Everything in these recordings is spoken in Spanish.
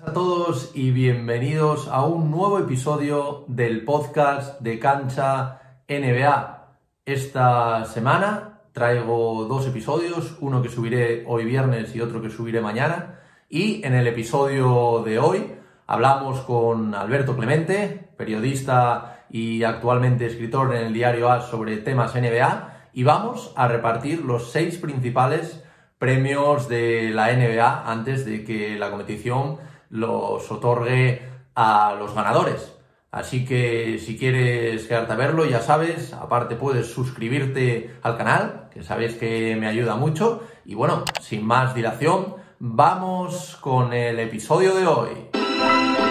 A todos y bienvenidos a un nuevo episodio del podcast de Cancha NBA. Esta semana traigo dos episodios, uno que subiré hoy viernes y otro que subiré mañana. Y en el episodio de hoy hablamos con Alberto Clemente, periodista y actualmente escritor en el diario A sobre temas NBA, y vamos a repartir los seis principales premios de la NBA antes de que la competición los otorgue a los ganadores. Así que si quieres quedarte a verlo, ya sabes, aparte puedes suscribirte al canal, que sabes que me ayuda mucho. Y bueno, sin más dilación, vamos con el episodio de hoy.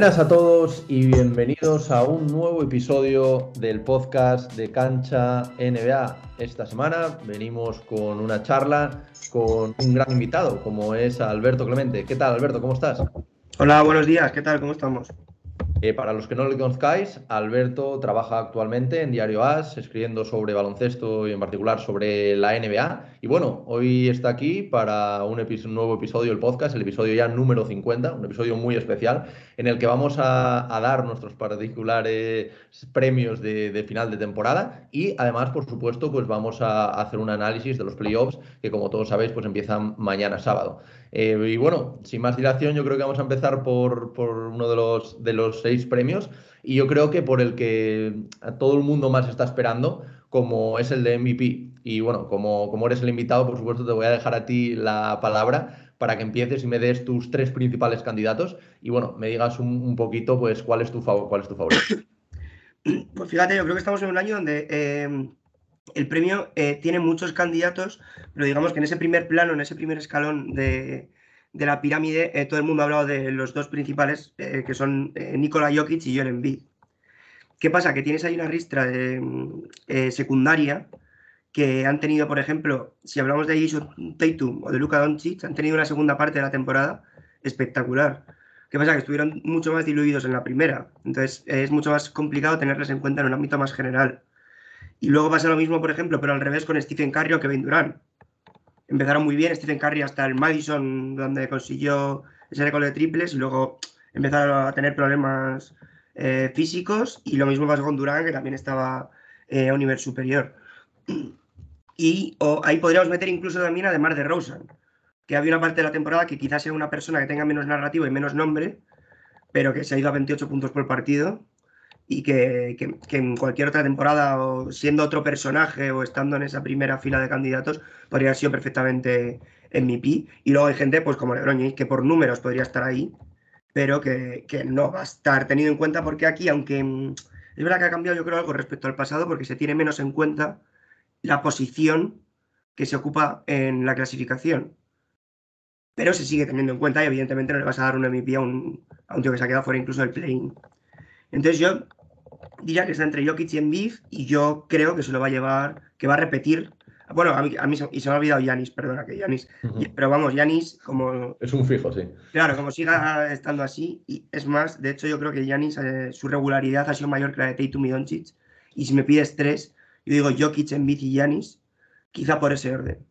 Buenas a todos y bienvenidos a un nuevo episodio del podcast de Cancha NBA. Esta semana venimos con una charla con un gran invitado, como es Alberto Clemente. ¿Qué tal, Alberto? ¿Cómo estás? Hola, buenos días. ¿Qué tal? ¿Cómo estamos? Eh, para los que no le conozcáis, Alberto trabaja actualmente en Diario As, escribiendo sobre baloncesto y en particular sobre la NBA. Y bueno, hoy está aquí para un, nuevo episodio del podcast, el episodio ya número 50, un episodio muy especial, en el que vamos a, dar nuestros particulares premios de, final de temporada y además, por supuesto, pues vamos a hacer un análisis de los playoffs que como todos sabéis, pues empiezan mañana sábado. Eh, y bueno, sin más dilación, yo creo que vamos a empezar por, uno de los, de los seis premios y yo creo que por el que a todo el mundo más está esperando, como es el de MVP. Y bueno, como, como eres el invitado, por supuesto, te voy a dejar a ti la palabra para que empieces y me des tus tres principales candidatos y bueno, me digas un, poquito pues cuál es tu, cuál es tu favorito. Pues fíjate, yo creo que estamos en un año donde eh, el premio eh, tiene muchos candidatos, pero digamos que en ese primer plano, en ese primer escalón de, la pirámide, eh, todo el mundo ha hablado de los dos principales, eh, que son Nikola Jokic y Joel Embiid. ¿Qué pasa? Que tienes ahí una ristra secundaria que han tenido, por ejemplo, si hablamos de Jason Tatum o de Luka Doncic, han tenido una segunda parte de la temporada espectacular. ¿Qué pasa? Que estuvieron mucho más diluidos en la primera. Entonces es mucho más complicado tenerles en cuenta en un ámbito más general. Y luego pasa lo mismo, por ejemplo, pero al revés con Stephen Curry o Kevin Durant. Empezaron muy bien, Stephen Curry hasta el Madison, donde consiguió ese récord de triples, y luego empezaron a tener problemas eh, físicos. Y lo mismo pasó con Durant, que también estaba eh, a un nivel superior. Y ahí podríamos meter incluso también además de Rosen, que había una parte de la temporada que quizás sea una persona que tenga menos narrativo y menos nombre, pero que se ha ido a 28 puntos por partido y que, en cualquier otra temporada, o siendo otro personaje o estando en esa primera fila de candidatos, podría haber sido perfectamente MVP. Y luego hay gente, pues como LeBron que por números podría estar ahí, pero que, no va a estar tenido en cuenta porque aquí, aunque mm, es verdad que ha cambiado yo creo algo respecto al pasado, porque se tiene menos en cuenta la posición que se ocupa en la clasificación. Pero se sigue teniendo en cuenta y evidentemente no le vas a dar un MVP a un, a un tío que se ha quedado fuera incluso del play Entonces yo diría que está entre Jokic y Embiid y yo creo que se lo va a llevar, que va a repetir. Bueno, a mí, a mí y se me ha olvidado Yanis, perdona que Yanis. Pero vamos, Yanis como... Es un fijo, sí. Claro, como siga estando así. Y es más, de hecho yo creo que Yanis, eh, su regularidad ha sido mayor que la de Tatum y Doncic. Y si me pides tres, yo digo Jokic, Embiid y Yanis, quizá por ese orden.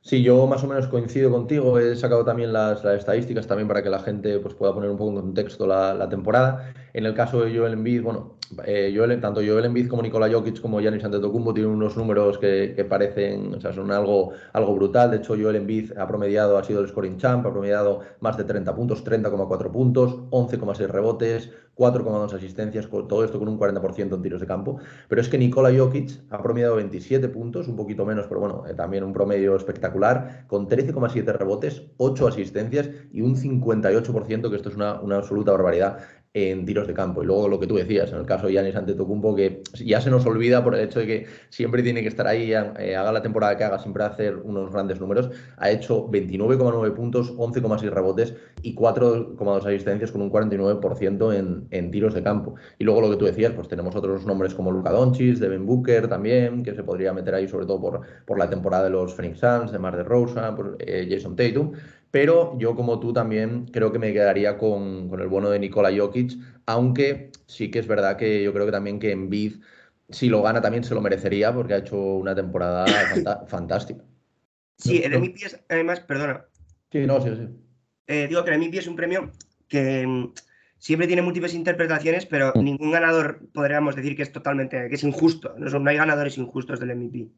Sí, yo más o menos coincido contigo. He sacado también las, estadísticas también para que la gente pues, pueda poner un poco en contexto la, temporada. En el caso de Joel Embiid, bueno, eh, tanto Joel Embiid como Nikola Jokic como Giannis Antetokounmpo tienen unos números que, parecen, o sea, son algo, algo brutal. De hecho, Joel Embiid ha promediado, ha sido el scoring champ, ha promediado más de 30 puntos, 30,4 puntos, 11,6 rebotes, 4,2 asistencias, todo esto con un 40% en tiros de campo. Pero es que Nikola Jokic ha promediado 27 puntos, un poquito menos, pero bueno, eh, también un promedio espectacular, con 13,7 rebotes, 8 asistencias y un 58%, que esto es una, una absoluta barbaridad en tiros de campo. Y luego lo que tú decías, en el caso de Yanis Antetokounmpo, que ya se nos olvida por el hecho de que siempre tiene que estar ahí, eh, haga la temporada que haga, siempre hacer unos grandes números. Ha hecho 29,9 puntos, 11,6 rebotes y 4,2 asistencias con un 49% en, en, tiros de campo. Y luego lo que tú decías, pues tenemos otros nombres como Luka Doncic, Devin Booker también, que se podría meter ahí sobre todo por, por la temporada de los Phoenix Suns, de Mar de Rosa, por eh, Jason Tatum. Pero yo, como tú, también creo que me quedaría con, el bueno de Nikola Jokic, aunque sí que es verdad que yo creo que también que Embiid si lo gana también se lo merecería porque ha hecho una temporada fantástica. Sí, el MVP es, además, perdona. Sí, no, sí, sí. Eh, digo que el MVP es un premio que mm, siempre tiene múltiples interpretaciones, pero mm. ningún ganador podríamos decir que es totalmente, que es injusto. No, son, no hay ganadores injustos del MVP.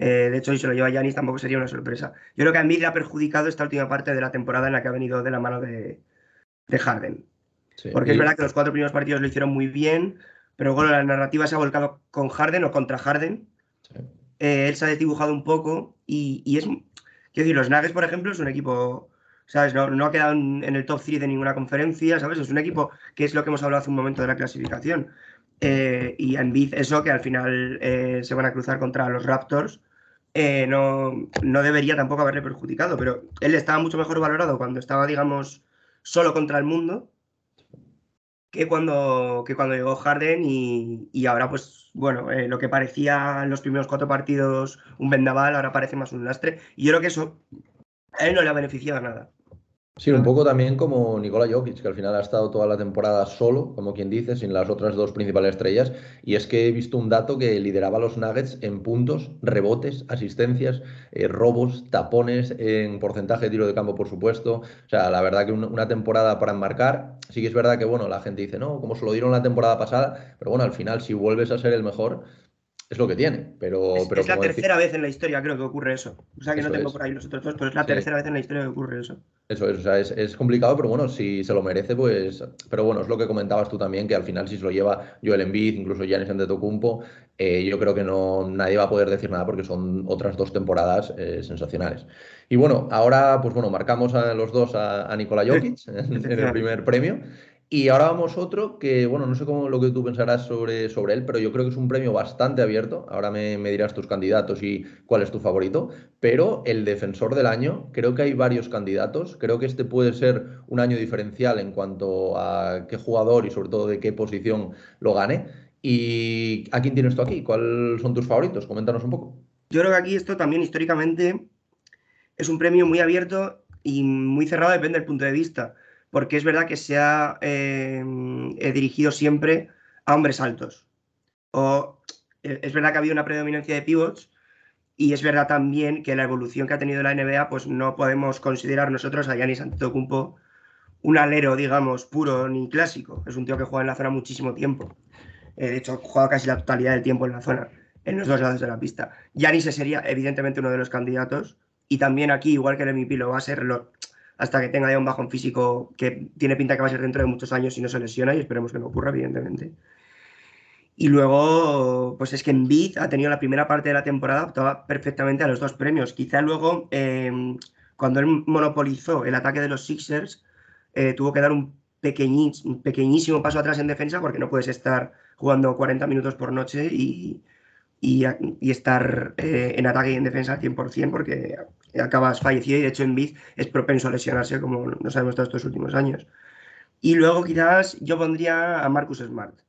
Eh, de hecho, si se lo lleva Yanis tampoco sería una sorpresa. Yo creo que a mí le ha perjudicado esta última parte de la temporada en la que ha venido de la mano de, Harden. Porque es verdad que los cuatro primeros partidos lo hicieron muy bien, pero bueno, la narrativa se ha volcado con Harden o contra Harden. Eh, él se ha desdibujado un poco y, y es. Quiero decir, los Nuggets, por ejemplo, es un equipo ¿sabes? No, ha quedado en, el top 3 de ninguna conferencia, ¿sabes? Es un equipo que es lo que hemos hablado hace un momento de la clasificación. Eh, y en Biz, eso que al final eh, se van a cruzar contra los Raptors, eh, no, no, debería tampoco haberle perjudicado, pero él estaba mucho mejor valorado cuando estaba, digamos, solo contra el mundo que cuando, que cuando llegó Harden y, y ahora, pues, bueno, lo que parecía en los primeros cuatro partidos un vendaval, ahora parece más un lastre. Y yo creo que eso a él no le ha beneficiado nada. Sí, un poco también como Nikola Jokic, que al final ha estado toda la temporada solo, como quien dice, sin las otras dos principales estrellas. Y es que he visto un dato que lideraba los Nuggets en puntos, rebotes, asistencias, eh, robos, tapones, en porcentaje de tiro de campo, por supuesto. O sea, la verdad que una temporada para enmarcar. Sí que es verdad que, bueno, la gente dice, no, como se lo dieron la temporada pasada, pero bueno, al final, si vuelves a ser el mejor, es lo que tiene. Pero, es, pero es la tercera vez en la historia, creo que ocurre eso. O sea que no tengo por ahí los otros dos, pero es la tercera vez en la historia que ocurre eso. Eso es, o sea, es, complicado, pero bueno, si se lo merece, pues. Pero bueno, es lo que comentabas tú también, que al final, si se lo lleva Joel Embiid, incluso Giannis Antetokounmpo, eh, yo creo que no nadie va a poder decir nada porque son otras dos temporadas eh, sensacionales. Y bueno, ahora, pues bueno, marcamos a los dos a, a Nikola Jokic en el primer premio. Y ahora vamos otro que, bueno, no sé cómo lo que tú pensarás sobre, sobre él, pero yo creo que es un premio bastante abierto. Ahora me, dirás tus candidatos y cuál es tu favorito. Pero el defensor del año, creo que hay varios candidatos. Creo que este puede ser un año diferencial en cuanto a qué jugador y sobre todo de qué posición lo gane. ¿Y a quién tienes tú aquí? ¿Cuáles son tus favoritos? Coméntanos un poco. Yo creo que aquí esto también históricamente es un premio muy abierto y muy cerrado, depende del punto de vista porque es verdad que se ha em, dirigido siempre a hombres altos. O e, es verdad que ha habido una predominancia de pivots y es verdad también que la evolución que ha tenido la NBA, pues no podemos considerar nosotros a Giannis Antetokounmpo un alero, digamos, puro ni clásico. Es un tío que juega en la zona muchísimo tiempo. Eh, de hecho, juega casi la totalidad del tiempo en la zona, en los dos lados de la pista. Giannis sería evidentemente uno de los candidatos y también aquí, igual que el MVP lo va a ser, lo, hasta que tenga ya un bajón físico que tiene pinta que va a ser dentro de muchos años si no se lesiona y esperemos que no ocurra, evidentemente. Y luego, pues es que en Bid ha tenido la primera parte de la temporada optaba perfectamente a los dos premios. Quizá luego, em, cuando él monopolizó el ataque de los Sixers, eh, tuvo que dar un, un pequeñísimo paso atrás en defensa porque no puedes estar jugando 40 minutos por noche y, y, estar eh, en ataque y en defensa al 100% porque acabas fallecido y de hecho en Biz es propenso a lesionarse como nos ha demostrado estos últimos años. Y luego quizás yo pondría a Marcus Smart.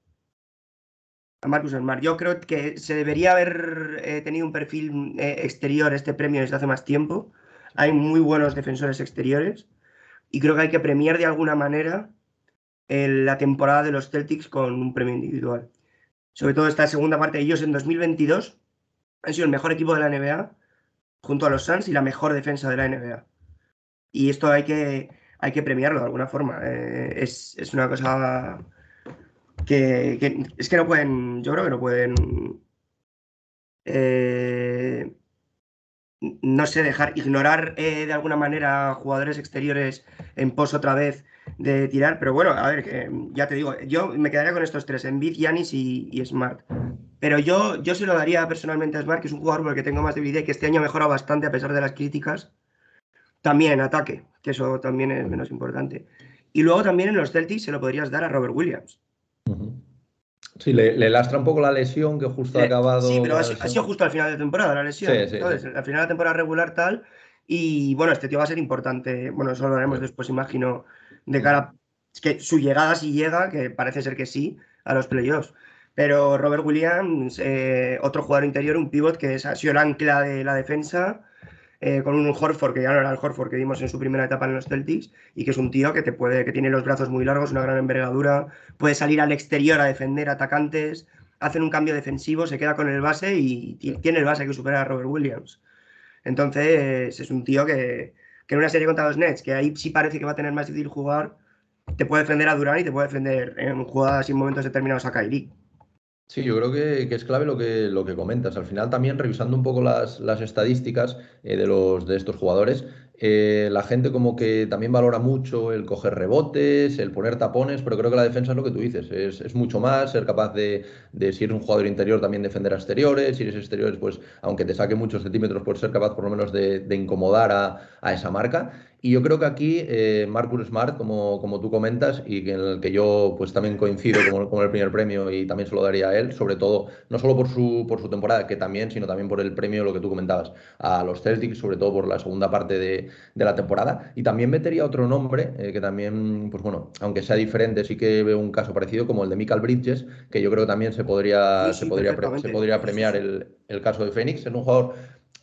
A Marcus Smart. Yo creo que se debería haber eh, tenido un perfil eh, exterior este premio desde hace más tiempo. Hay muy buenos defensores exteriores y creo que hay que premiar de alguna manera la temporada de los Celtics con un premio individual sobre todo esta segunda parte, ellos en 2022 han sido el mejor equipo de la NBA junto a los Suns y la mejor defensa de la NBA. Y esto hay que, hay que premiarlo de alguna forma. Eh, es, una cosa que, es que no pueden, yo creo que no pueden, eh, no sé, dejar, ignorar eh, de alguna manera jugadores exteriores en pos otra vez de tirar, pero bueno, a ver, ya te digo, yo me quedaría con estos tres, Envid, Yanis y, Smart. Pero yo, yo se lo daría personalmente a Smart, que es un jugador por el que tengo más debilidad y que este año ha mejorado bastante a pesar de las críticas. También ataque, que eso también es menos importante. Y luego también en los Celtics se lo podrías dar a Robert Williams. Sí, le, lastra un poco la lesión que justo ha acabado. Sí, pero ha, sido justo al final de temporada la lesión. Sí, sí, Entonces, al final de la temporada regular tal. Y bueno, este tío va a ser importante. Bueno, eso lo haremos después, imagino, de cara es que su llegada si llega, que parece ser que sí, a los playoffs. Pero Robert Williams, eh, otro jugador interior, un pivot que ha sido el ancla de la defensa, eh, con un Horford que ya no era el Horford que vimos en su primera etapa en los Celtics, y que es un tío que te puede, que tiene los brazos muy largos, una gran envergadura, puede salir al exterior a defender atacantes. hacen un cambio defensivo, se queda con el base y tiene el base que supera a Robert Williams. Entonces, es un tío que, en una serie contra los Nets, que ahí sí parece que va a tener más difícil jugar, te puede defender a Durán y te puede defender en jugadas y en momentos determinados a Kyrie. Sí, yo creo que, es clave lo que, lo que comentas. Al final también revisando un poco las, estadísticas eh, de, los, de estos jugadores, eh, la gente como que también valora mucho el coger rebotes, el poner tapones, pero creo que la defensa es lo que tú dices, es, mucho más, ser capaz de, si eres un jugador interior también defender a exteriores, si eres exteriores, pues aunque te saque muchos centímetros, pues ser capaz por lo menos de, incomodar a, a, esa marca. Y yo creo que aquí eh, Marcus Smart, como, como tú comentas, y en el que yo pues también coincido con, el primer premio y también se lo daría a él, sobre todo, no solo por su, por su temporada, que también, sino también por el premio, lo que tú comentabas, a los Celtics, sobre todo por la segunda parte de, de la temporada. Y también metería otro nombre, eh, que también, pues bueno, aunque sea diferente, sí que veo un caso parecido, como el de Michael Bridges, que yo creo que también se podría, se podría, se podría premiar el, el caso de Phoenix. Es un jugador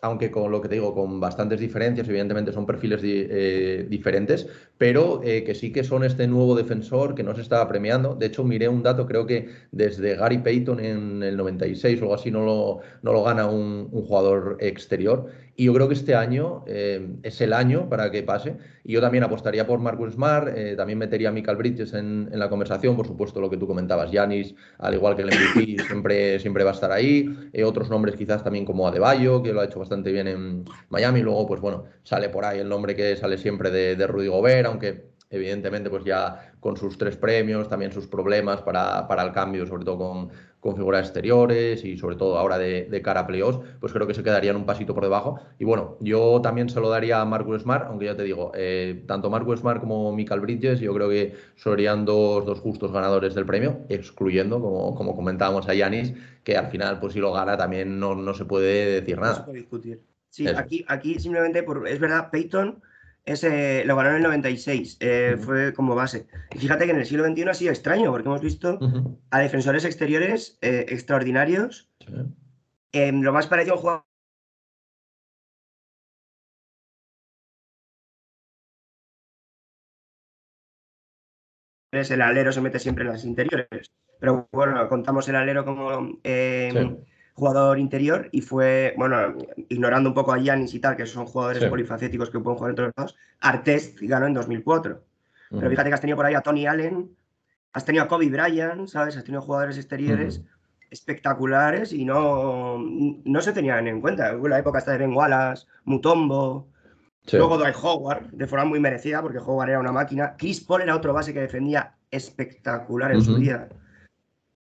aunque con lo que te digo, con bastantes diferencias, evidentemente son perfiles eh, diferentes, pero eh, que sí que son este nuevo defensor que no se estaba premiando. De hecho, miré un dato, creo que desde Gary Payton en el 96 o algo así no lo, no lo gana un, jugador exterior. Y yo creo que este año eh, es el año para que pase. Y yo también apostaría por Marcus Smart, también metería a Michael Bridges en, la conversación, por supuesto lo que tú comentabas, Yanis, al igual que el MVP, siempre, siempre va a estar ahí. otros nombres quizás también como Adebayo, que lo ha hecho bastante bien en Miami. Luego, pues bueno, sale por ahí el nombre que sale siempre de, de Rudy Gobert, aunque evidentemente pues ya con sus tres premios, también sus problemas para, para el cambio, sobre todo con, con figuras exteriores y sobre todo ahora de, de, cara a playoffs, pues creo que se quedarían un pasito por debajo. Y bueno, yo también se lo daría a Marcus Smart, aunque ya te digo, eh, tanto Marcus Smart como Michael Bridges, yo creo que serían dos, dos justos ganadores del premio, excluyendo, como, como comentábamos a Yanis, que al final, pues si lo gana también no, no se puede decir nada. No se puede discutir. Sí, aquí, aquí simplemente, por, es verdad, Peyton ese lo ganó en el 96, eh, fue como base. Y fíjate que en el siglo XXI ha sido extraño, porque hemos visto a defensores exteriores eh, extraordinarios. Em, lo más parecido a un jugador. El alero se mete siempre en las interiores. Pero bueno, contamos el alero como. Em, jugador interior y fue, bueno, ignorando un poco a Yanis y tal, que son jugadores polifacéticos que pueden jugar en todos lados, Artest ganó en 2004. Pero fíjate que has tenido por ahí a Tony Allen, has tenido a Kobe Bryant, ¿sabes? Has tenido jugadores exteriores espectaculares y no, no se tenían en cuenta. Hubo la época hasta de Ben Wallace, Mutombo, luego Dwight Howard, de forma muy merecida, porque Howard era una máquina. Chris Paul era otro base que defendía espectacular en su día.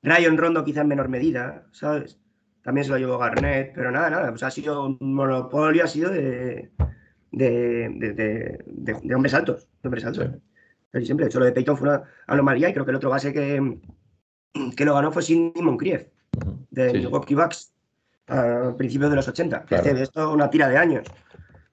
Ryan Rondo quizá en menor medida, ¿sabes? También se lo llevó Garnett, pero nada, nada, pues ha sido un monopolio, ha sido de, de, de, hombres altos, de hombres altos. Pero siempre, de hecho, lo de Peyton fue una anomalía y creo que el otro base que, que lo ganó fue Sidney Moncrief, de Milwaukee Bucks, a principios de los 80. Claro. de esto una tira de años.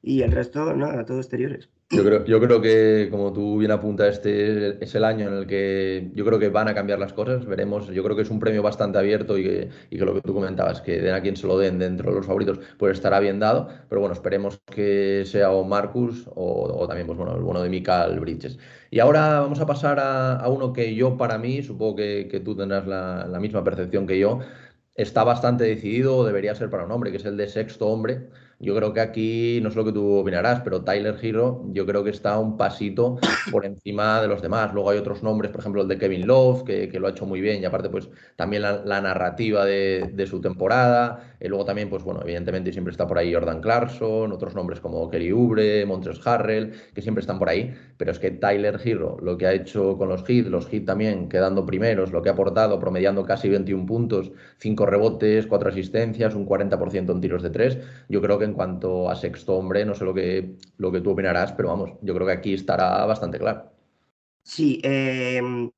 Y el resto, nada, todo exteriores. Yo creo, yo creo que, como tú bien apuntas, este es el año en el que yo creo que van a cambiar las cosas. Veremos. Yo creo que es un premio bastante abierto y que, y que lo que tú comentabas, que den a quien se lo den dentro de los favoritos, pues estará bien dado. Pero bueno, esperemos que sea o Marcus o, también, pues bueno, el bueno de Mikael Bridges. Y ahora vamos a pasar a, uno que yo, para mí, supongo que, tú tendrás la, la misma percepción que yo, está bastante decidido debería ser para un hombre, que es el de sexto hombre. Yo creo que aquí, no sé lo que tú opinarás, pero Tyler Hero yo creo que está un pasito por encima de los demás. Luego hay otros nombres, por ejemplo el de Kevin Love, que, lo ha hecho muy bien y aparte pues también la, narrativa de, su temporada. Y luego también, pues bueno, evidentemente siempre está por ahí Jordan Clarkson, otros nombres como Kerry Ubre, Montres Harrell, que siempre están por ahí. Pero es que Tyler Hero, lo que ha hecho con los hits, los hits también quedando primeros, lo que ha aportado, promediando casi 21 puntos, 5 rebotes, 4 asistencias, un 40% en tiros de 3, yo creo que en cuanto a sexto hombre, no sé lo que, lo que tú opinarás, pero vamos, yo creo que aquí estará bastante claro. Sí, em,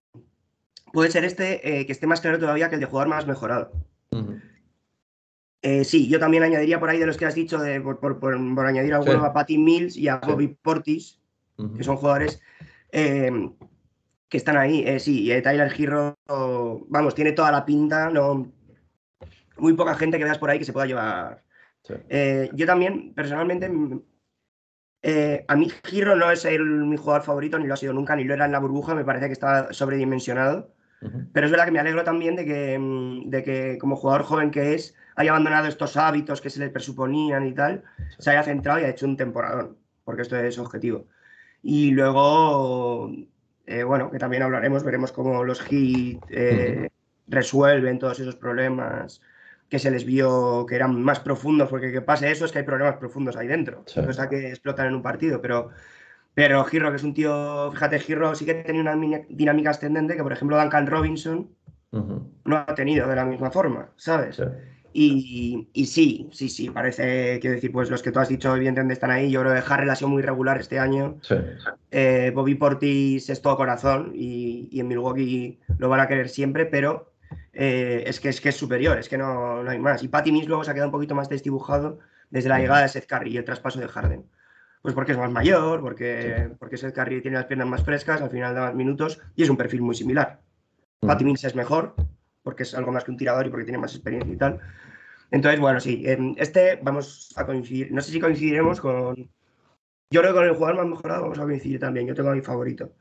puede ser este eh, que esté más claro todavía que el de jugador más mejorado. Eh, sí, yo también añadiría por ahí de los que has dicho, de, por, añadir alguno a Patty Mills y a Bobby Portis, que son jugadores em, que están ahí. Eh, sí, y Tyler Giro, vamos, tiene toda la pinta, no muy poca gente que veas por ahí que se pueda llevar eh, yo también, personalmente, eh, a mí Giro no es el, mi jugador favorito, ni lo ha sido nunca, ni lo era en la burbuja, me parece que está sobredimensionado. Pero es verdad que me alegro también de que, mm, de que como jugador joven que es, haya abandonado estos hábitos que se le presuponían y tal, se haya centrado y ha hecho un temporadón, porque esto es objetivo. Y luego, eh, bueno, que también hablaremos, veremos cómo los Heat eh, resuelven todos esos problemas que se les vio que eran más profundos, porque que pase eso es que hay problemas profundos ahí dentro, sí. cosa que explotan en un partido, pero, pero Girro, que es un tío, fíjate, Girro sí que tiene una dinámica ascendente que, por ejemplo, Duncan Robinson no ha tenido de la misma forma, ¿sabes? Y, y, sí, sí, sí, parece, quiero decir, pues los que tú has dicho, evidentemente están ahí. Yo creo que Harrell ha sido muy regular este año. Sí. Eh, Bobby Portis es todo corazón y, y, en Milwaukee lo van a querer siempre, pero eh, es, que, es que es superior, es que no, no hay más. Y Patty Mills luego se ha quedado un poquito más desdibujado desde la llegada de Seth Curry y el traspaso de Harden. Pues porque es más mayor, porque, sí. porque Seth Curry tiene las piernas más frescas, al final da más minutos y es un perfil muy similar. Mm. Patty Mills es mejor, porque es algo más que un tirador y porque tiene más experiencia y tal. Entonces, bueno, sí, en este vamos a coincidir. No sé si coincidiremos con. Yo creo que con el jugador más mejorado vamos a coincidir también. Yo tengo a mi favorito.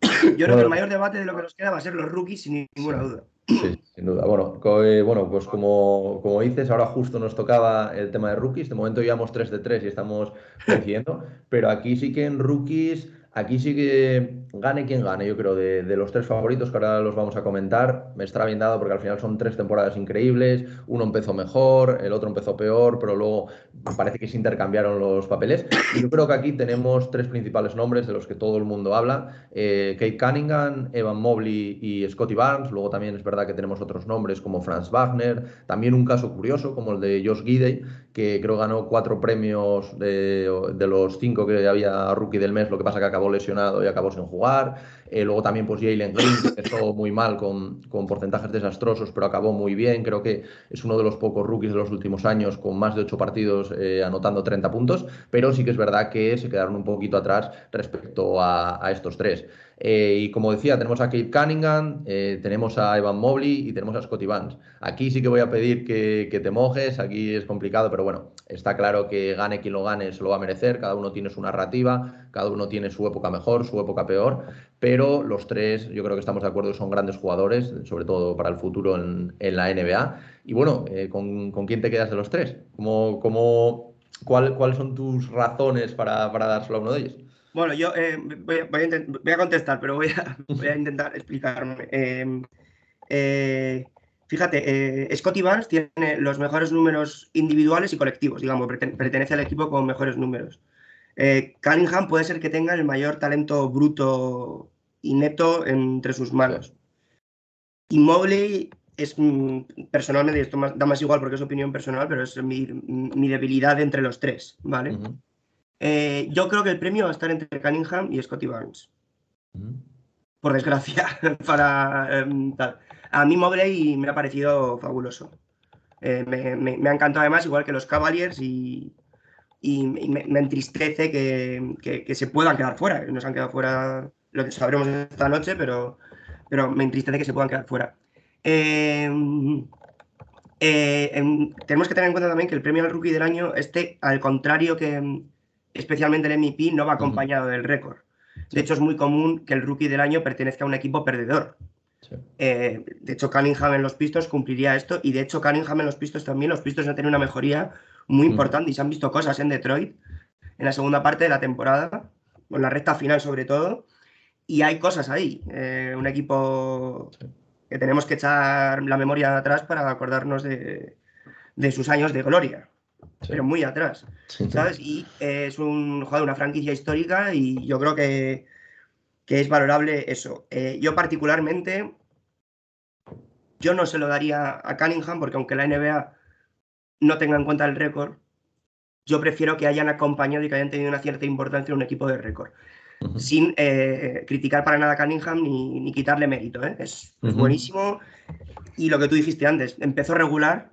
Yo creo que el mayor debate de lo que nos queda va a ser los rookies, sin ninguna duda. Sí, sin duda. Bueno, eh, bueno pues como, como, dices, ahora justo nos tocaba el tema de rookies. De momento llevamos 3 de 3 y estamos coincidiendo. pero aquí sí que en rookies Aquí sí que gane quien gane, yo creo, de, de, los tres favoritos que ahora los vamos a comentar. Me estará bien dado porque al final son tres temporadas increíbles. Uno empezó mejor, el otro empezó peor, pero luego parece que se intercambiaron los papeles. Y yo creo que aquí tenemos tres principales nombres de los que todo el mundo habla. Eh, Kate Cunningham, Evan Mobley y Scotty Barnes. Luego también es verdad que tenemos otros nombres como Franz Wagner. También un caso curioso como el de Josh Gidey, que creo ganó cuatro premios de, de los cinco que había rookie del mes. Lo que pasa que acabó lesionado y acabó sin jugar. Eh, luego también pues Jalen Green, empezó muy mal con, con, porcentajes desastrosos, pero acabó muy bien. Creo que es uno de los pocos rookies de los últimos años con más de ocho partidos eh, anotando 30 puntos, pero sí que es verdad que se quedaron un poquito atrás respecto a estos tres. Eh, y como decía, tenemos a Kate Cunningham, eh, tenemos a Evan Mobley y tenemos a Scotty Barnes. Aquí sí que voy a pedir que, te mojes, aquí es complicado, pero bueno, está claro que gane quien lo gane se lo va a merecer, cada uno tiene su narrativa, cada uno tiene su época mejor, su época peor, pero los tres yo creo que estamos de acuerdo son grandes jugadores, sobre todo para el futuro en, la NBA. Y bueno, eh, ¿con, ¿con, quién te quedas de los tres? ¿Cómo, cómo, cuál, ¿Cuáles son tus razones para, para dárselo a uno de ellos? Bueno, yo eh, voy, voy, a voy, a contestar, pero voy a, voy a intentar explicarme. Eh, eh, fíjate, Scotty Barnes tiene los mejores números individuales y colectivos, digamos, pertenece al equipo con mejores números. Cunningham puede ser que tenga el mayor talento bruto y neto entre sus manos. Y Mobley es mm, personalmente, esto da más igual porque es opinión personal, pero es mi, mi debilidad entre los tres, ¿vale? Uh -huh. Eh, yo creo que el premio va a estar entre Cunningham y Scotty Barnes. Mm. Por desgracia, para eh, tal. A mí Mobley me ha parecido fabuloso. Eh, me, me, me, ha encantado además, igual que los Cavaliers, y, y me, me, entristece que, que, que, se puedan quedar fuera. Nos han quedado fuera, lo que sabremos esta noche, pero, pero me entristece que se puedan quedar fuera. Eh, tenemos que tener en cuenta también que el premio al rookie del año, este, al contrario que especialmente el MVP, no va acompañado del récord. De hecho, es muy común que el rookie del año pertenezca a un equipo perdedor. Sí. Eh, de hecho, Cunningham en los pistos cumpliría esto y de hecho Cunningham en los pistos también, los pistos han tenido una mejoría muy importante y se han visto cosas en Detroit en la segunda parte de la temporada, en la recta final sobre todo, y hay cosas ahí. Eh, un equipo sí. que tenemos que echar la memoria atrás para acordarnos de, de sus años de gloria sí. pero muy atrás, sí, ¿sabes? Y eh, es un jugador una franquicia histórica y yo creo que, que es valorable eso. Eh, yo particularmente, yo no se lo daría a Cunningham porque aunque la NBA no tenga en cuenta el récord, yo prefiero que hayan acompañado y que hayan tenido una cierta importancia en un equipo de récord. Uh -huh. Sin eh, criticar para nada a Cunningham ni, ni quitarle mérito. ¿eh? Es, uh -huh. buenísimo. Y lo que tú dijiste antes, empezó regular,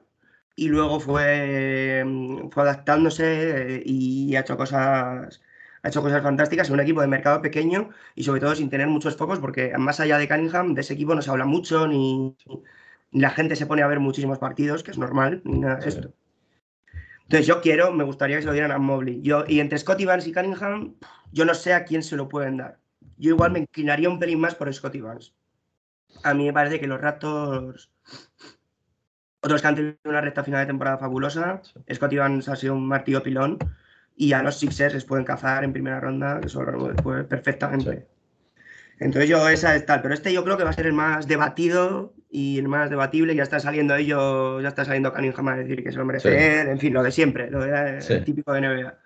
y luego fue, mm, fue adaptándose eh, y ha hecho cosas ha hecho cosas fantásticas en un equipo de mercado pequeño y sobre todo sin tener muchos focos porque más allá de Cunningham de ese equipo no se habla mucho ni, ni la gente se pone a ver muchísimos partidos que es normal ni nada de esto. Entonces yo quiero me gustaría que se lo dieran a Mobley. Yo y entre Scotty Barnes y Cunningham yo no sé a quién se lo pueden dar. Yo igual me inclinaría un pelín más por Scotty Barnes a mí me parece que los Raptors, otros que han tenido una recta final de temporada fabulosa, Scott Evans ha sido un martillo pilón y a los Sixers les pueden cazar en primera ronda, eso lo perfectamente. Entonces yo esa es tal, pero este yo creo que va a ser el más debatido y el más debatible, ya está saliendo ellos, ya está saliendo Cunningham a decir que se lo merece en fin, lo de siempre, lo de, típico de NBA.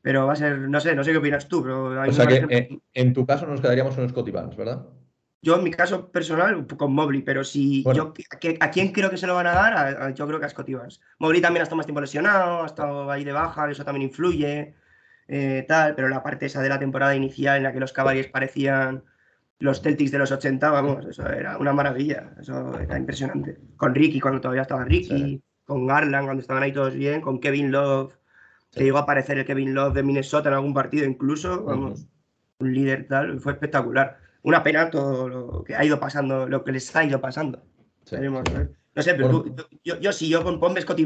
Pero va a ser, no sé, no sé qué opinas tú, pero... o sea que en, tu caso nos quedaríamos con Scotty Barnes, ¿verdad? Yo, en mi caso personal, con Mobley, pero si yo a, quién creo que se lo van a dar, yo creo que a Scotty Barnes. Mobley también ha estado más tiempo lesionado, ha estado ahí de baja, eso también influye, eh, tal, pero la parte esa de la temporada inicial en la que los Cavaliers parecían los Celtics de los 80, vamos, eso era una maravilla, eso era impresionante. Con Ricky cuando todavía estaba Ricky, con Garland cuando estaban ahí todos bien, con Kevin Love, que llegó a aparecer el Kevin Love de Minnesota en algún partido incluso, vamos, un líder tal, fue espectacular una pena todo lo que ha ido pasando, lo que les ha ido pasando. No sé, pero yo, yo, sí, yo con ponme Scotty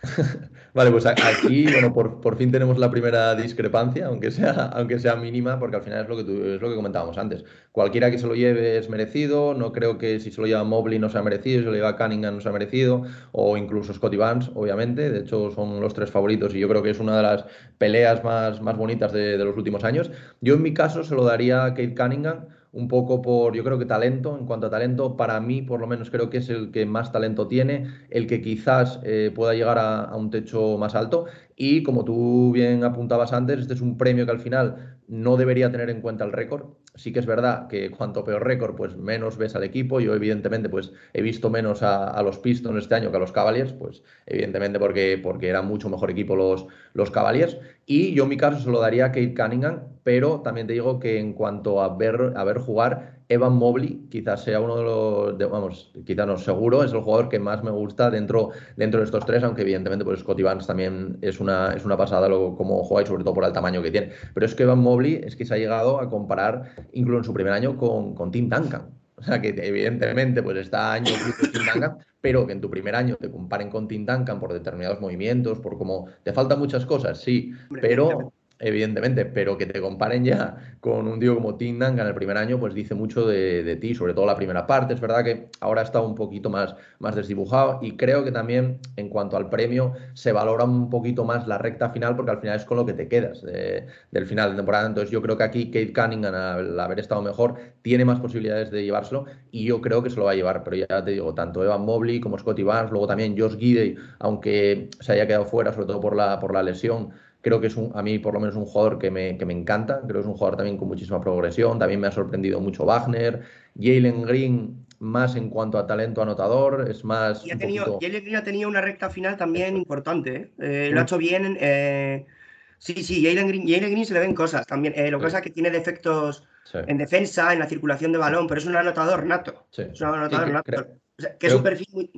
vale, pues aquí, bueno, por, fin tenemos la primera discrepancia, aunque sea, aunque sea mínima, porque al final es lo, que es lo que comentábamos antes. Cualquiera que se lo lleve es merecido, no creo que si se lo lleva Mobley no sea merecido, si se lo lleva Cunningham no sea merecido, o incluso Scotty Vance, obviamente, de hecho son los tres favoritos y yo creo que es una de las peleas más, más bonitas de, de los últimos años. Yo en mi caso se lo daría a Kate Cunningham, un poco por, yo creo que talento, en cuanto a talento, para mí por lo menos creo que es el que más talento tiene, el que quizás eh, pueda llegar a, un techo más alto. Y como tú bien apuntabas antes, este es un premio que al final no debería tener en cuenta el récord. Sí que es verdad que cuanto peor récord, pues menos ves al equipo. Yo evidentemente pues he visto menos a, los Pistons este año que a los Cavaliers, pues evidentemente porque, porque era mucho mejor equipo los, los Cavaliers. Y yo en mi caso se lo daría a Kate Cunningham, pero también te digo que en cuanto a ver, a ver jugar, Evan Mobley quizás sea uno de los, vamos, quizás no seguro, es el jugador que más me gusta dentro, dentro de estos tres, aunque evidentemente pues Scotty Barnes también es una, es una pasada lo, como juega y sobre todo por el tamaño que tiene. Pero es que Evan Mobley es que se ha llegado a comparar incluso en su primer año con, con Tim Duncan. O sea que evidentemente pues está Tim Duncan, pero que en tu primer año te comparen con Tim Duncan por determinados movimientos, por cómo te faltan muchas cosas, sí, pero evidentemente, pero que te comparen ya con un tío como Tim Duncan en el primer año, pues dice mucho de, ti, sobre todo la primera parte. Es verdad que ahora está un poquito más, más desdibujado y creo que también en cuanto al premio se valora un poquito más la recta final porque al final es con lo que te quedas del final de temporada. Entonces yo creo que aquí Kate Cunningham, al haber estado mejor, tiene más posibilidades de llevárselo y yo creo que se lo va a llevar. Pero ya te digo, tanto Evan Mobley como Scotty Barnes, luego también Josh Gidey, aunque se haya quedado fuera, sobre todo por la, por la lesión, Creo que es un, a mí por lo menos un jugador que me, que me encanta, creo que es un jugador también con muchísima progresión, también me ha sorprendido mucho Wagner, Jalen Green más en cuanto a talento anotador, es más... Y ha tenido, Jalen Green ha tenido una recta final también importante, ¿eh? Eh, lo ha hecho bien... Eh, sí, sí, Jalen Green, Green se le ven cosas también. lo que pasa es que tiene defectos en defensa, en la circulación de balón, pero es un anotador nato. Es un anotador nato. que es un perfil muy,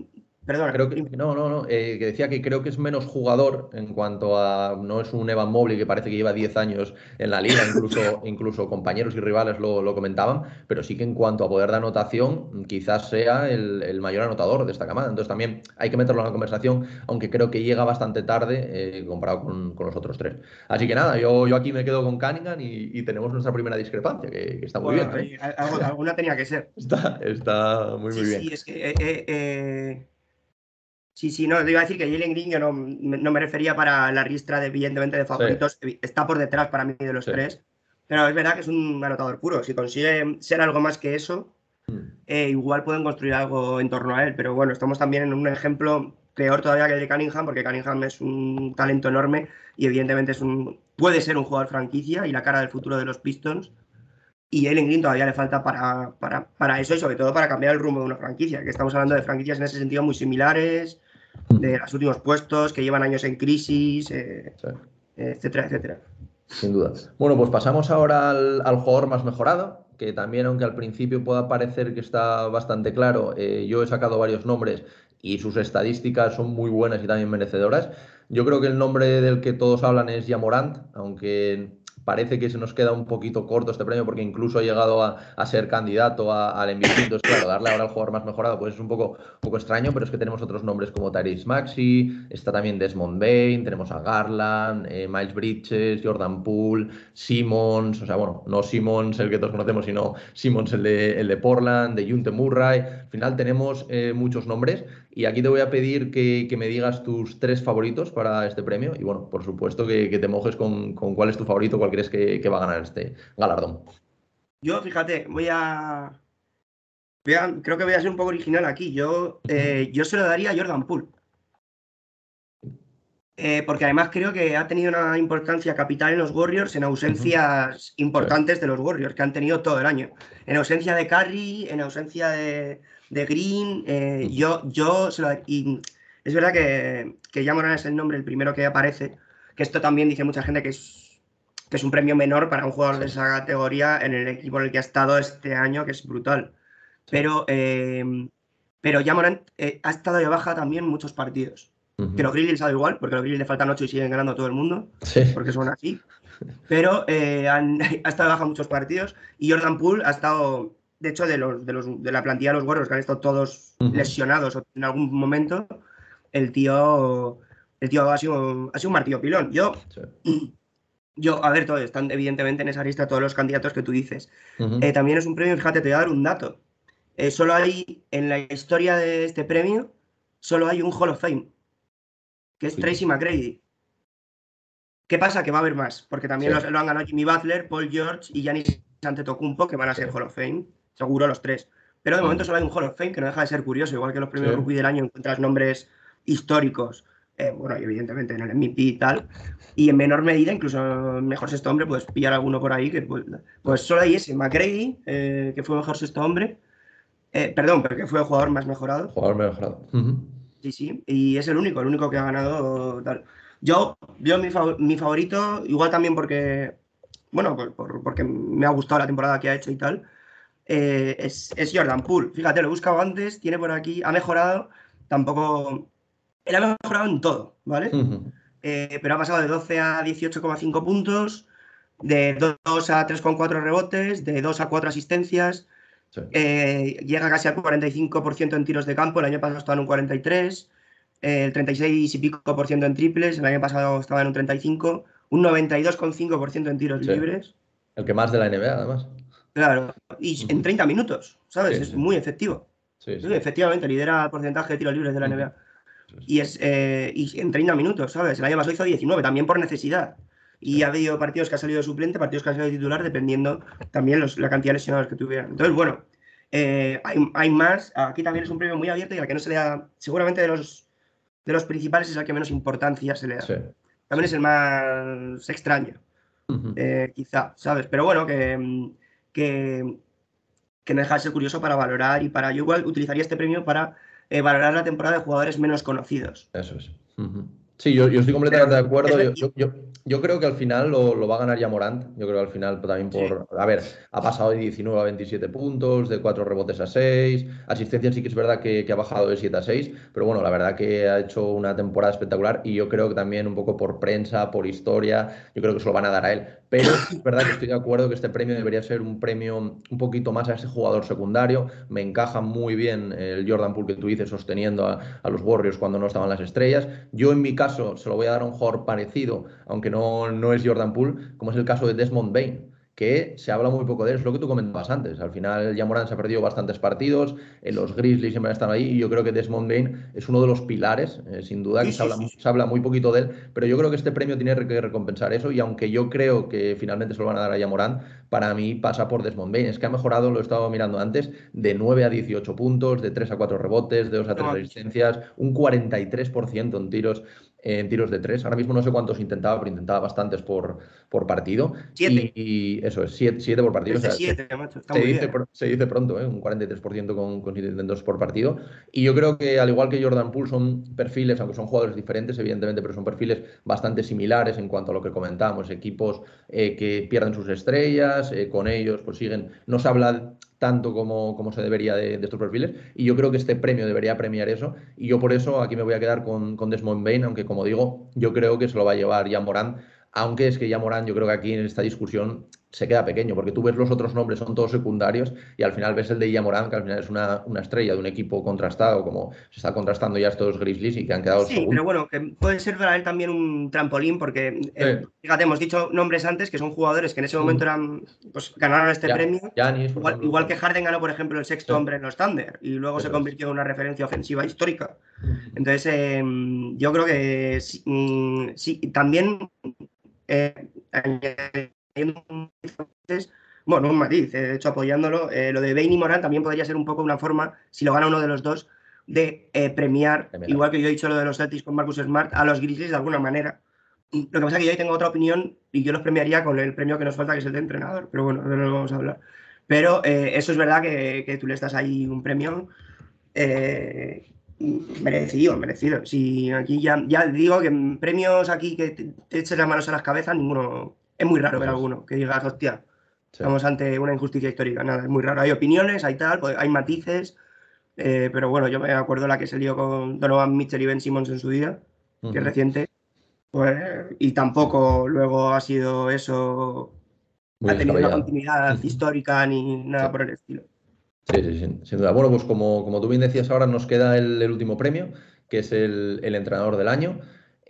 Perdona. Creo que, no, no, no. Eh, que decía que creo que es menos jugador en cuanto a. No es un Evan Mobley que parece que lleva 10 años en la liga, incluso, incluso compañeros y rivales lo, comentaban, pero sí que en cuanto a poder de anotación, quizás sea el, mayor anotador de esta camada. Entonces también hay que meterlo en la conversación, aunque creo que llega bastante tarde eh, comparado con, los otros tres. Así que nada, yo, yo aquí me quedo con Cunningham y, tenemos nuestra primera discrepancia, que, está muy bien. ¿eh? alguna tenía que ser. Está, está muy, muy bien. Sí, es que. Sí, sí, no, te iba a decir que Jalen Green yo no, me refería para la ristra de, evidentemente, de favoritos. Está por detrás para mí de los tres. Pero es verdad que es un anotador puro. Si consigue ser algo más que eso, hmm. eh, igual pueden construir algo en torno a él. Pero bueno, estamos también en un ejemplo peor todavía que el de Cunningham, porque Cunningham es un talento enorme y evidentemente es un, puede ser un jugador franquicia y la cara del futuro de los Pistons. Y Jalen Green todavía le falta para, para, para, eso y sobre todo para cambiar el rumbo de una franquicia, que estamos hablando de franquicias en ese sentido muy similares, de los últimos puestos, que llevan años en crisis, eh, etcétera, etcétera. Sin duda. Bueno, pues pasamos ahora al, jugador más mejorado, que también, aunque al principio pueda parecer que está bastante claro, eh, yo he sacado varios nombres y sus estadísticas son muy buenas y también merecedoras. Yo creo que el nombre del que todos hablan es Yamorant, aunque parece que se nos queda un poquito corto este premio porque incluso ha llegado a, ser candidato al MVP. Entonces, claro, darle ahora al jugador más mejorado pues es un poco, poco extraño, pero es que tenemos otros nombres como Tyrese Maxi, está también Desmond Bain, tenemos a Garland, eh, Miles Bridges, Jordan Poole, Simmons, o sea, bueno, no Simmons el que todos conocemos, sino Simmons el de, el de Portland, de Junte Murray. Al final tenemos eh, muchos nombres y aquí te voy a pedir que, me digas tus tres favoritos para este premio y bueno, por supuesto que, te mojes con, cuál es tu favorito, cuál crees que, va a ganar este galardón. Yo, fíjate, voy a, creo que voy a ser un poco original aquí. Yo, eh, yo se lo daría a Jordan Poole. Eh, porque además creo que ha tenido una importancia capital en los Warriors en ausencias importantes de los Warriors que han tenido todo el año. En ausencia de Curry, en ausencia de, Green, eh, yo, yo se lo, y es verdad que, que Yamoran es el nombre, el primero que aparece, que esto también dice mucha gente que es, que es un premio menor para un jugador de esa categoría en el equipo en el que ha estado este año, que es brutal. Pero, eh, pero Yamoran ha estado de baja también muchos partidos. Que los Grizzlies ha igual, porque a los Grizzlies le faltan 8 y siguen ganando todo el mundo, porque son así. Pero eh, han, ha estado baja muchos partidos y Jordan Poole ha estado, de hecho, de, los, de, los, de la plantilla de los Warriors, que han estado todos lesionados en algún momento, el tío, el tío ha, sido, ha sido un martillo pilón. Yo, yo, a ver, todos están evidentemente en esa lista todos los candidatos que tú dices. Eh, también es un premio, fíjate, te voy a dar un dato. Eh, solo hay, en la historia de este premio, solo hay un Hall of Fame que es Tracy McGrady. ¿Qué pasa? Que va a haber más, porque también lo, han ganado Jimmy Butler, Paul George y Giannis Antetokounmpo, que van a ser Hall of Fame, seguro los tres. Pero de momento solo hay un Hall of Fame, que no deja de ser curioso, igual que los premios rookie del año encuentras nombres históricos, eh, bueno, y evidentemente en el MVP y tal, y en menor medida, incluso mejor sexto hombre, puedes pillar alguno por ahí, que pues, pues solo hay ese, McGrady, eh, que fue mejor sexto hombre, eh, perdón, pero que fue el jugador más mejorado. Jugador mejorado. Sí, sí, y es el único, el único que ha ganado tal. Yo, yo mi, mi favorito, igual también porque, bueno, porque me ha gustado la temporada que ha hecho y tal, eh, es, Jordan Poole. Fíjate, lo he buscado antes, tiene por aquí, ha mejorado, tampoco, él ha mejorado en todo, ¿vale? Eh, pero ha pasado de 12 a 18,5 puntos, de 2 a 3,4 rebotes, de 2 a 4 asistencias, eh, llega casi al 45% en tiros de campo, el año pasado estaba en un 43%, el 36 y pico por ciento en triples, el año pasado estaba en un 35%, un 92,5% en tiros libres. El que más de la NBA, además. Claro, y en 30 minutos, ¿sabes? es muy efectivo. Efectivamente, lidera el porcentaje de tiros libres de la NBA. Y, es, eh, y en 30 minutos, ¿sabes? El año pasado hizo 19, también por necesidad. Y ha habido partidos que ha salido de suplente, partidos que ha salido titular, dependiendo también los, la cantidad de lesionados que tuvieran. Entonces, bueno, eh, hay, más. Aquí también es un premio muy abierto y al que no se le da, seguramente de los, de los principales es el que menos importancia se le da. También es el más extraño, eh, quizá, ¿sabes? Pero bueno, que, que, que no deja de ser curioso para valorar y para. Yo igual utilizaría este premio para eh, valorar la temporada de jugadores menos conocidos. Eso es. Sí, yo, estoy completamente de acuerdo. Yo, creo que al final lo, va a ganar ya Morant. Yo creo que al final también por. A ver, ha pasado de 19 a 27 puntos, de 4 rebotes a 6. Asistencia sí que es verdad que, ha bajado de 7 a 6. Pero bueno, la verdad que ha hecho una temporada espectacular y yo creo que también un poco por prensa, por historia, yo creo que se lo van a dar a él. Pero es verdad que estoy de acuerdo que este premio debería ser un premio un poquito más a ese jugador secundario. Me encaja muy bien el Jordan Poole que tú dices sosteniendo a, a los Warriors cuando no estaban las estrellas. Yo en mi caso se lo voy a dar a un jugador parecido, aunque no, no es Jordan Poole, como es el caso de Desmond Bain que se habla muy poco de él, es lo que tú comentabas antes. Al final, ya Morán se ha perdido bastantes partidos, en los Grizzlies siempre han estado ahí, y yo creo que Desmond Bain es uno de los pilares, eh, sin duda, que se, habla, se, habla, muy poquito de él, pero yo creo que este premio tiene que recompensar eso, y aunque yo creo que finalmente se lo van a dar a Yamorán, para mí pasa por Desmond Bain. Es que ha mejorado, lo he estado mirando antes, de 9 a 18 puntos, de 3 a 4 rebotes, de 2 a 3 asistencias, un 43% en tiros en tiros de tres. Ahora mismo no sé cuántos intentaba, pero intentaba bastantes por, por partido. Siete. Y, eso es, siete, por partido. se, dice, pronto, ¿eh? un 43% con, con intentos por partido. Y yo creo que, al igual que Jordan Poole, son perfiles, aunque son jugadores diferentes, evidentemente, pero son perfiles bastante similares en cuanto a lo que comentábamos. Equipos eh, que pierden sus estrellas, eh, con ellos pues siguen. No se habla tanto como, como se debería de, estos perfiles. Y yo creo que este premio debería premiar eso. Y yo por eso aquí me voy a quedar con, con Desmond Bain, aunque como digo, yo creo que se lo va a llevar Jan Morán aunque es que ya Morán, yo creo que aquí en esta discusión se queda pequeño, porque tú ves los otros nombres, son todos secundarios, y al final ves el de Morán, que al final es una, estrella de un equipo contrastado, como se está contrastando ya estos Grizzlies y que han quedado. Sí, pero bueno, que puede ser para él también un trampolín, porque eh, fíjate, hemos dicho nombres antes que son jugadores que en ese momento eran, pues ganaron este premio. igual, que Harden ganó, por ejemplo, el sexto hombre en los Thunder y luego se convirtió en una referencia ofensiva histórica. Entonces, em, yo creo que sí, mm, también. Eh, bueno, un matiz, eh, de hecho apoyándolo, eh, lo de Bain y Morán también podría ser un poco una forma, si lo gana uno de los dos, de eh, premiar, igual que yo he dicho lo de los Celtics con Marcus Smart, a los Grizzlies de alguna manera. Lo que pasa es que yo ahí tengo otra opinión y yo los premiaría con el premio que nos falta, que es el de entrenador, pero bueno, no lo vamos a hablar. Pero eso es verdad que, tú le estás ahí un premio merecido, merecido. Si aquí ya, ya digo que premios aquí que te, te eches las manos a las cabezas, ninguno es muy raro ver alguno que digas, hostia, estamos ante una injusticia histórica. Nada, es muy raro. Hay opiniones, hay tal, pues, hay matices, eh, pero bueno, yo me acuerdo la que se lió con Donovan Mitchell y Ben Simmons en su día, que es reciente. Pues, y tampoco luego ha sido eso, ha tenido una continuidad histórica ni nada por el estilo. Sí, sí, sin, duda. Bueno, pues como, como tú bien decías ahora, nos queda el, último premio, que es el, el entrenador del año.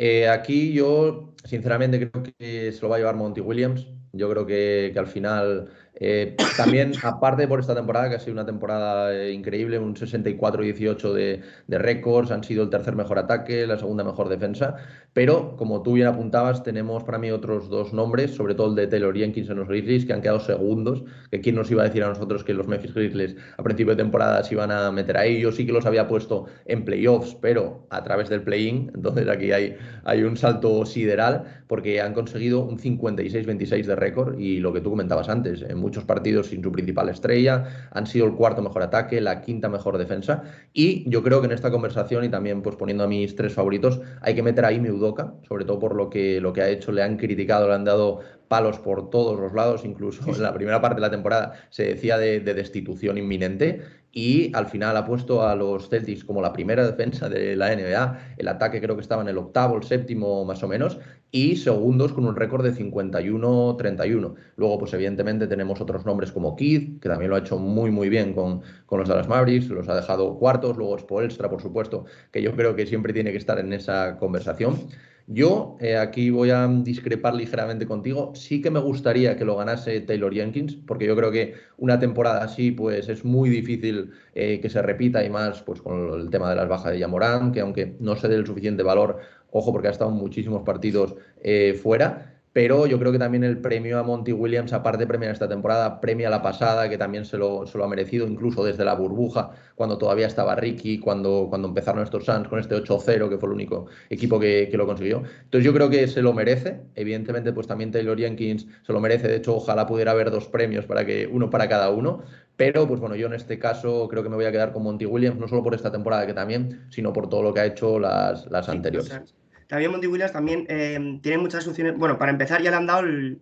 Eh, aquí yo, sinceramente, creo que se lo va a llevar Monty Williams. Yo creo que, que al final eh, también, aparte por esta temporada, que ha sido una temporada eh, increíble, un 64-18 de, de récords, han sido el tercer mejor ataque, la segunda mejor defensa, pero como tú bien apuntabas, tenemos para mí otros dos nombres, sobre todo el de Taylor Jenkins en los Grizzlies, que han quedado segundos, que quién nos iba a decir a nosotros que los Memphis Grizzlies a principio de temporada se iban a meter ahí, yo sí que los había puesto en playoffs, pero a través del play-in, entonces aquí hay, hay un salto sideral, porque han conseguido un 56-26 de récord y lo que tú comentabas antes, en muchos partidos sin su principal estrella, han sido el cuarto mejor ataque, la quinta mejor defensa. Y yo creo que en esta conversación y también pues poniendo a mis tres favoritos hay que meter ahí mi Udoka, sobre todo por lo que, lo que ha hecho, le han criticado, le han dado palos por todos los lados, incluso en la primera parte de la temporada se decía de, destitución inminente y al final ha puesto a los Celtics como la primera defensa de la NBA, el ataque creo que estaba en el octavo, el séptimo más o menos, y segundos con un récord de 51-31. Luego, pues evidentemente tenemos otros nombres como Keith, que también lo ha hecho muy muy bien con, con los Dallas Mavericks, los ha dejado cuartos, luego Spoelstra, por supuesto, que yo creo que siempre tiene que estar en esa conversación. Yo eh, aquí voy a discrepar ligeramente contigo. Sí que me gustaría que lo ganase Taylor Jenkins, porque yo creo que una temporada así, pues es muy difícil eh, que se repita y más, pues con el tema de las bajas de Yamorán, que aunque no se dé el suficiente valor, ojo, porque ha estado muchísimos partidos eh, fuera pero yo creo que también el premio a Monty Williams, aparte de premiar esta temporada, premia la pasada, que también se lo, se lo, ha merecido, incluso desde la burbuja, cuando todavía estaba Ricky, cuando, cuando empezaron estos Suns con este 8-0, que fue el único equipo que, que, lo consiguió. Entonces yo creo que se lo merece, evidentemente pues también Taylor Jenkins se lo merece, de hecho ojalá pudiera haber dos premios para que uno para cada uno, pero pues bueno, yo en este caso creo que me voy a quedar con Monty Williams, no solo por esta temporada que también, sino por todo lo que ha hecho las, las anteriores también Monty Williams también eh, tiene muchas funciones. Bueno, para empezar ya le han dado el,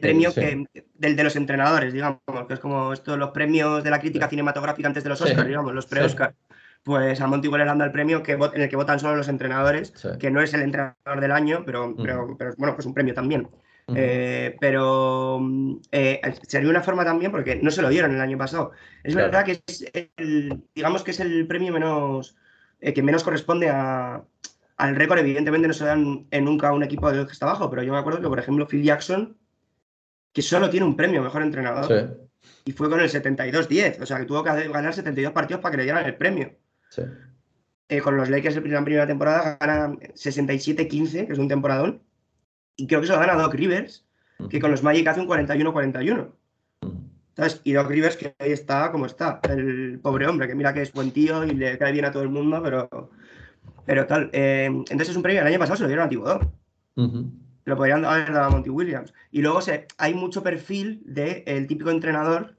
premio del de los entrenadores, digamos, que es como estos los premios de la crítica cinematográfica antes de los Oscars, digamos, los pre-Oscars. Pues a Monty Williams le han dado el premio que, en el que votan solo los entrenadores, que no es el entrenador del año, pero, pero, bueno, pues un premio también. Eh, pero eh, sería una forma también, porque no se lo dieron el año pasado. Es verdad que es el, digamos que es el premio menos que menos corresponde a, al récord, evidentemente, no se dan en nunca un equipo de que está abajo, pero yo me acuerdo que, por ejemplo, Phil Jackson, que solo tiene un premio mejor entrenador, y fue con el 72-10, o sea, que tuvo que ganar 72 partidos para que le dieran el premio. Eh, con los Lakers en la primera temporada gana 67-15, que es un temporadón, y creo que eso lo gana Doc Rivers, que con los Magic hace un 41-41. ¿Sabes? Y Doc Rivers, que ahí está como está, el pobre hombre, que mira que es buen tío y le cae bien a todo el mundo, pero pero tal, eh, entonces es un premio, el año pasado se lo dieron a Tibodó. Lo podrían haber dado a Monty Williams. Y luego se, hay mucho perfil del típico entrenador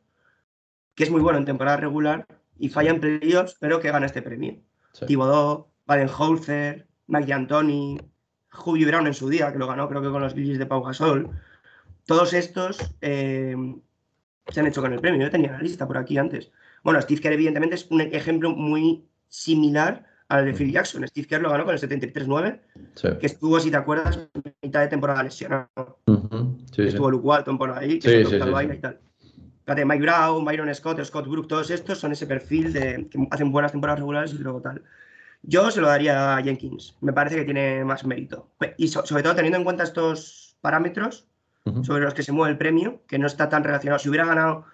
que es muy bueno en temporada regular y falla en playoffs, pero que gana este premio. Sí. Thibodeau, Baden-Holzer, Mike Antoni, Hubie Brown en su día, que lo ganó creo que con los Billies de Pau Gasol. Todos estos eh, se han hecho con el premio. Yo tenía la lista por aquí antes. Bueno, Steve Kerr evidentemente es un ejemplo muy similar al de Phil Jackson. Steve Kerr lo ganó con el 73-9, que estuvo, si te acuerdas, mitad de temporada lesionado. estuvo Luke Walton por ahí, que sí, y tal. Fíjate, Mike Brown, Byron Scott, Scott Brook, todos estos son ese perfil de que hacen buenas temporadas regulares y luego tal. Yo se lo daría a Jenkins. Me parece que tiene más mérito. Y sobre todo teniendo en cuenta estos parámetros sobre los que se mueve el premio, que no está tan relacionado. Si hubiera ganado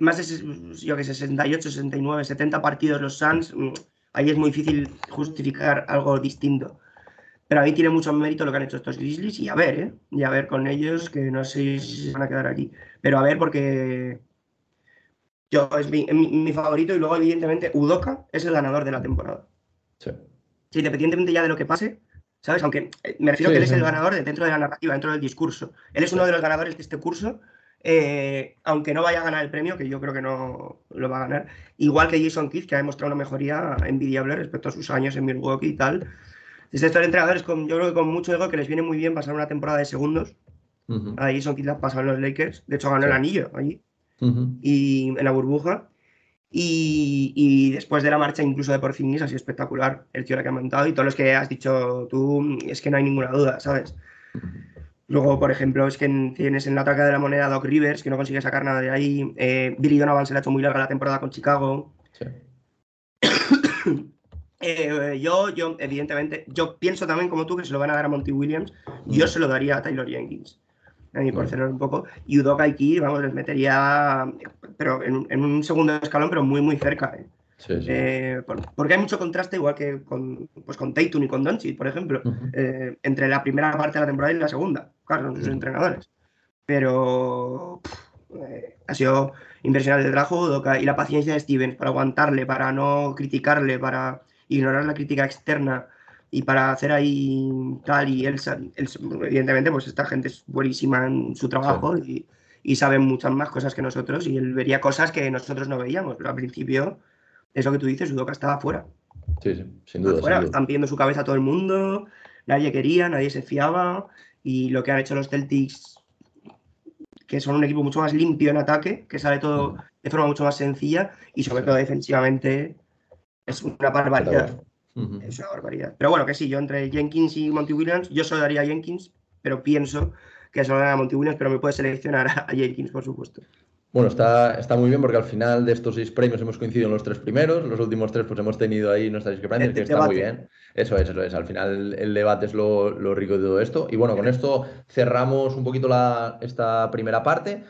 más de yo que 68, 69, 70 partidos los Suns, mm, ahí es muy difícil justificar algo distinto. Pero a mí tiene mucho mérito lo que han hecho estos Grizzlies y a ver, ¿eh? Y a ver con ellos, que no sé si se van a quedar aquí. Pero a ver, porque yo es mi, favorito y luego, evidentemente, Udoka es el ganador de la temporada. Sí. sí. Independientemente ya de lo que pase, ¿sabes? Aunque eh, me refiero a que él es el ganador dentro de la narrativa, dentro del discurso. Él es uno de los ganadores de este curso eh, aunque no vaya a ganar el premio, que yo creo que no lo va a ganar, igual que Jason Keith, que ha demostrado una mejoría envidiable respecto a sus años en Milwaukee y tal. Es estos entrenadores, con, yo creo que con mucho ego, que les viene muy bien pasar una temporada de segundos. A Jason Keith la pasado en los Lakers, de hecho ganó el anillo allí, y en la burbuja. Y, después de la marcha incluso de Porzingis ha sido espectacular el tío que ha montado y todos los que has dicho tú, es que no hay ninguna duda, ¿sabes? Luego, por ejemplo, es que tienes en la ataque de la moneda Doc Rivers, que no consigue sacar nada de ahí. Eh, Billy Donovan se le ha hecho muy larga la temporada con Chicago. Eh, yo, yo, evidentemente, yo pienso también como tú que se lo van a dar a Monty Williams. Yo se lo daría a Taylor Jenkins. A mí, por cerrar un poco. Y Udoka y vamos, les metería, pero en, en, un segundo escalón, pero muy, muy cerca. ¿eh? Eh, porque hay mucho contraste, igual que con, pues con Tatum y con Doncic, por ejemplo, eh, entre la primera parte de la temporada y la segunda. Claro, son sus entrenadores. Pero eh, ha sido impresionante el trabajo y la paciencia de Stevens para aguantarle, para no criticarle, para ignorar la crítica externa y para hacer ahí tal y él, evidentemente pues esta gente es buenísima en su trabajo y, y saben muchas más cosas que nosotros y él vería cosas que nosotros no veíamos, pero al principio es lo que tú dices, Udoka estaba fuera. Sí, sí, sin duda. Están pidiendo su cabeza a todo el mundo, nadie quería, nadie se fiaba. Y lo que han hecho los Celtics, que son un equipo mucho más limpio en ataque, que sale todo de forma mucho más sencilla y sobre todo defensivamente, es una barbaridad. Es una barbaridad. Pero bueno, que sí, yo entre Jenkins y Monty Williams, yo solo daría a Jenkins, pero pienso que solo daría a Monty Williams, pero me puede seleccionar a Jenkins, por supuesto. Bueno, está, está muy bien porque al final de estos seis premios hemos coincidido en los tres primeros, los últimos tres pues hemos tenido ahí nuestras discrepancias, que está muy bien. Eso es, eso es. Al final el, debate es lo, rico de todo esto. Y bueno, con esto cerramos un poquito la, esta primera parte.